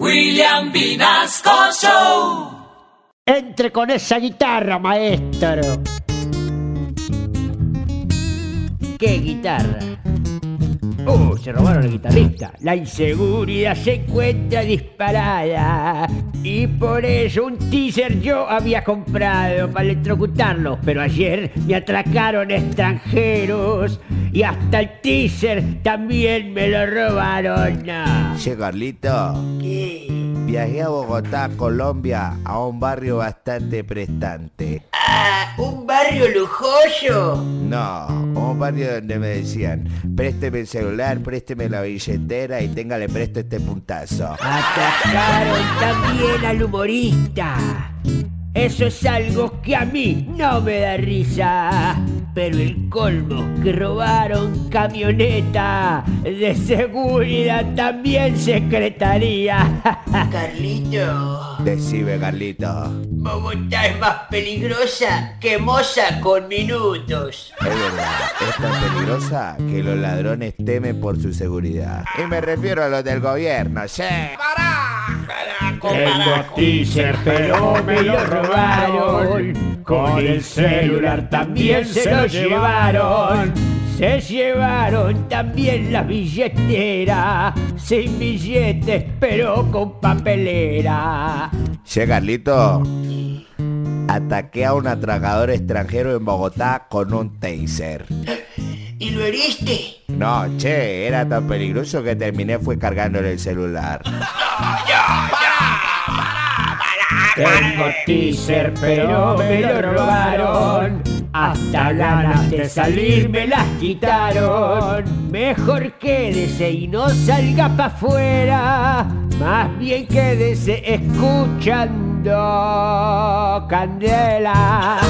William Vinasco Show. Entre con esa guitarra, maestro. ¿Qué guitarra? Uh, se robaron el guitarrista. La inseguridad se encuentra disparada. Y por eso un teaser yo había comprado para electrocutarlos. Pero ayer me atracaron extranjeros. Y hasta el teaser también me lo robaron. Che, Carlito, ¿Qué? viajé a Bogotá, Colombia, a un barrio bastante prestante. Ah, ¿un barrio lujoso? No, un barrio donde me decían, présteme el celular, présteme la billetera y téngale presto este puntazo. Atacaron también al humorista. Eso es algo que a mí no me da risa. Pero el colmo que robaron camioneta de seguridad también secretaría. Carlito, Decime, Carlito. Bogotá es más peligrosa que Moza con minutos. Es verdad, es tan peligrosa que los ladrones temen por su seguridad. Y me refiero a los del gobierno, ¿sí? Tengo teaser, pero me lo robaron. Con el celular también se lo llevaron. Se llevaron también la billetera. Sin billetes, pero con papelera. Che, Carlito. Ataqué a un atracador extranjero en Bogotá con un taser. ¿Y lo heriste? No, che, era tan peligroso que terminé fue cargándole el celular. Tengo teaser, pero me lo robaron. Hasta ganas de salir me las quitaron. Mejor quédese y no salga pa' afuera. Más bien quédese escuchando Candela.